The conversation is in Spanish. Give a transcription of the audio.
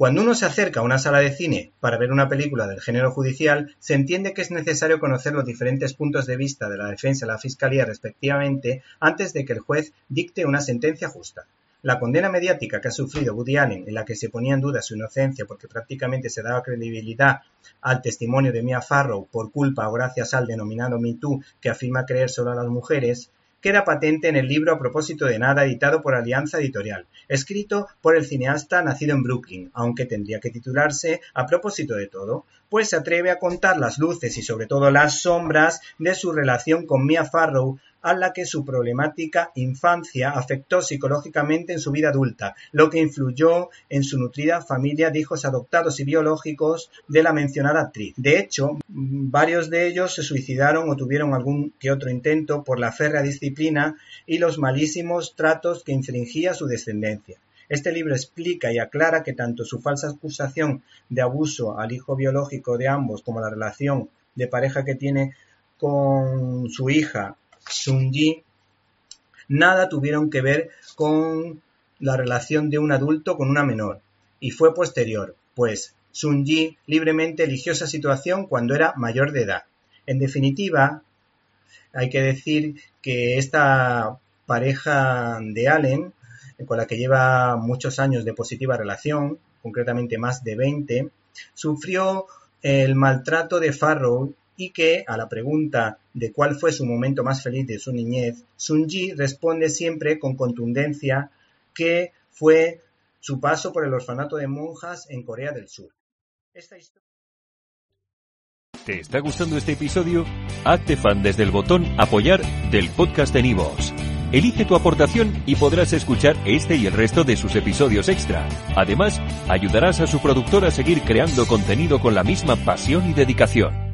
Cuando uno se acerca a una sala de cine para ver una película del género judicial, se entiende que es necesario conocer los diferentes puntos de vista de la defensa y la fiscalía respectivamente antes de que el juez dicte una sentencia justa. La condena mediática que ha sufrido Woody Allen, en la que se ponía en duda su inocencia porque prácticamente se daba credibilidad al testimonio de Mia Farrow por culpa o gracias al denominado Me Too que afirma creer solo a las mujeres, queda patente en el libro A propósito de nada editado por Alianza Editorial, escrito por el cineasta nacido en Brooklyn, aunque tendría que titularse A propósito de todo, pues se atreve a contar las luces y sobre todo las sombras de su relación con Mia Farrow a la que su problemática infancia afectó psicológicamente en su vida adulta, lo que influyó en su nutrida familia de hijos adoptados y biológicos de la mencionada actriz. De hecho, varios de ellos se suicidaron o tuvieron algún que otro intento por la férrea disciplina y los malísimos tratos que infringía su descendencia. Este libro explica y aclara que tanto su falsa acusación de abuso al hijo biológico de ambos como la relación de pareja que tiene con su hija Sun-Ji, nada tuvieron que ver con la relación de un adulto con una menor, y fue posterior, pues Sun-Ji libremente eligió esa situación cuando era mayor de edad. En definitiva, hay que decir que esta pareja de Allen, con la que lleva muchos años de positiva relación, concretamente más de 20, sufrió el maltrato de Farrow y que a la pregunta de cuál fue su momento más feliz de su niñez, Sun-ji responde siempre con contundencia que fue su paso por el orfanato de monjas en Corea del Sur. ¿Te está gustando este episodio? Hazte fan desde el botón apoyar del podcast de Nivos. Elige tu aportación y podrás escuchar este y el resto de sus episodios extra. Además, ayudarás a su productor a seguir creando contenido con la misma pasión y dedicación.